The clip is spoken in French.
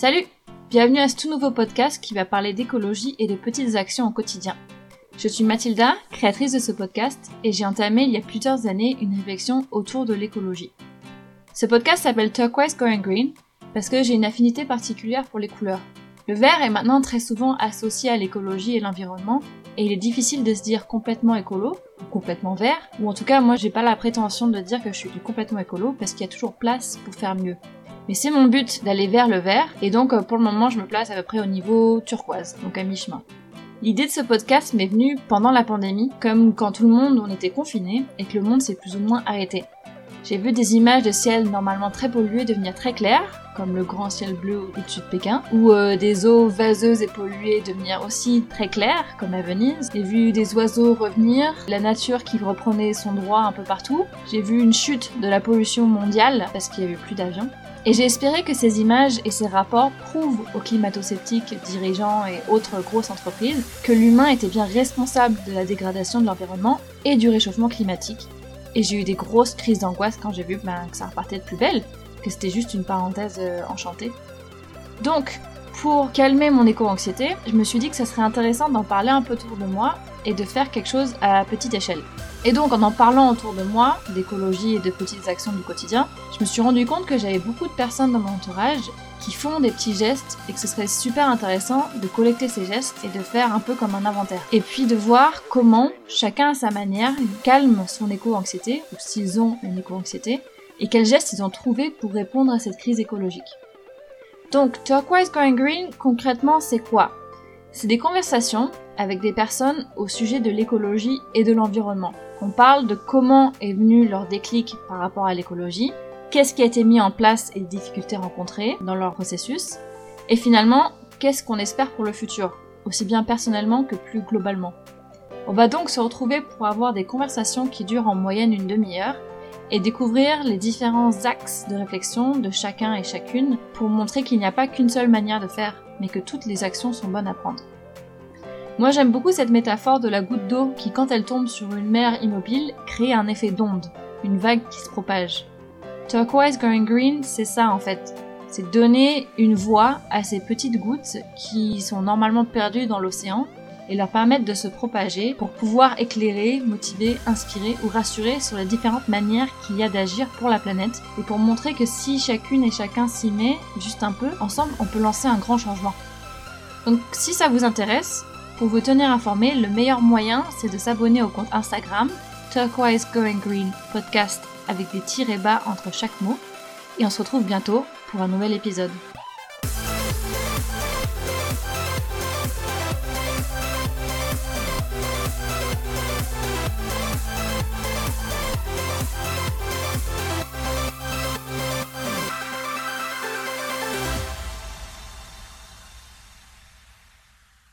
Salut Bienvenue à ce tout nouveau podcast qui va parler d'écologie et de petites actions au quotidien. Je suis Mathilda, créatrice de ce podcast, et j'ai entamé il y a plusieurs années une réflexion autour de l'écologie. Ce podcast s'appelle Turquoise Going Green parce que j'ai une affinité particulière pour les couleurs. Le vert est maintenant très souvent associé à l'écologie et l'environnement, et il est difficile de se dire complètement écolo, ou complètement vert, ou en tout cas moi j'ai pas la prétention de dire que je suis complètement écolo parce qu'il y a toujours place pour faire mieux. Mais c'est mon but d'aller vers le vert, et donc euh, pour le moment je me place à peu près au niveau turquoise, donc à mi-chemin. L'idée de ce podcast m'est venue pendant la pandémie, comme quand tout le monde on était confiné et que le monde s'est plus ou moins arrêté. J'ai vu des images de ciel normalement très pollué devenir très clair, comme le grand ciel bleu au-dessus de Pékin, ou euh, des eaux vaseuses et polluées devenir aussi très claires, comme à Venise. J'ai vu des oiseaux revenir, la nature qui reprenait son droit un peu partout. J'ai vu une chute de la pollution mondiale parce qu'il n'y avait plus d'avions. Et j'ai espéré que ces images et ces rapports prouvent aux climato-sceptiques, dirigeants et autres grosses entreprises que l'humain était bien responsable de la dégradation de l'environnement et du réchauffement climatique. Et j'ai eu des grosses crises d'angoisse quand j'ai vu ben, que ça repartait de plus belle, que c'était juste une parenthèse euh, enchantée. Donc, pour calmer mon éco-anxiété, je me suis dit que ça serait intéressant d'en parler un peu autour de moi et de faire quelque chose à petite échelle. Et donc en en parlant autour de moi, d'écologie et de petites actions du quotidien, je me suis rendu compte que j'avais beaucoup de personnes dans mon entourage qui font des petits gestes et que ce serait super intéressant de collecter ces gestes et de faire un peu comme un inventaire. Et puis de voir comment chacun à sa manière calme son éco-anxiété, ou s'ils ont une éco-anxiété, et quels gestes ils ont trouvé pour répondre à cette crise écologique. Donc Turquoise Going Green, concrètement c'est quoi? C'est des conversations avec des personnes au sujet de l'écologie et de l'environnement. On parle de comment est venu leur déclic par rapport à l'écologie, qu'est-ce qui a été mis en place et les difficultés rencontrées dans leur processus, et finalement, qu'est-ce qu'on espère pour le futur, aussi bien personnellement que plus globalement. On va donc se retrouver pour avoir des conversations qui durent en moyenne une demi-heure et découvrir les différents axes de réflexion de chacun et chacune pour montrer qu'il n'y a pas qu'une seule manière de faire, mais que toutes les actions sont bonnes à prendre. Moi j'aime beaucoup cette métaphore de la goutte d'eau qui quand elle tombe sur une mer immobile crée un effet d'onde, une vague qui se propage. Turquoise Going Green, c'est ça en fait. C'est donner une voix à ces petites gouttes qui sont normalement perdues dans l'océan et leur permettre de se propager pour pouvoir éclairer, motiver, inspirer ou rassurer sur les différentes manières qu'il y a d'agir pour la planète et pour montrer que si chacune et chacun s'y met juste un peu, ensemble on peut lancer un grand changement. Donc si ça vous intéresse, pour vous tenir informé, le meilleur moyen, c'est de s'abonner au compte Instagram Turquoise Going Green Podcast avec des tirés bas entre chaque mot. Et on se retrouve bientôt pour un nouvel épisode.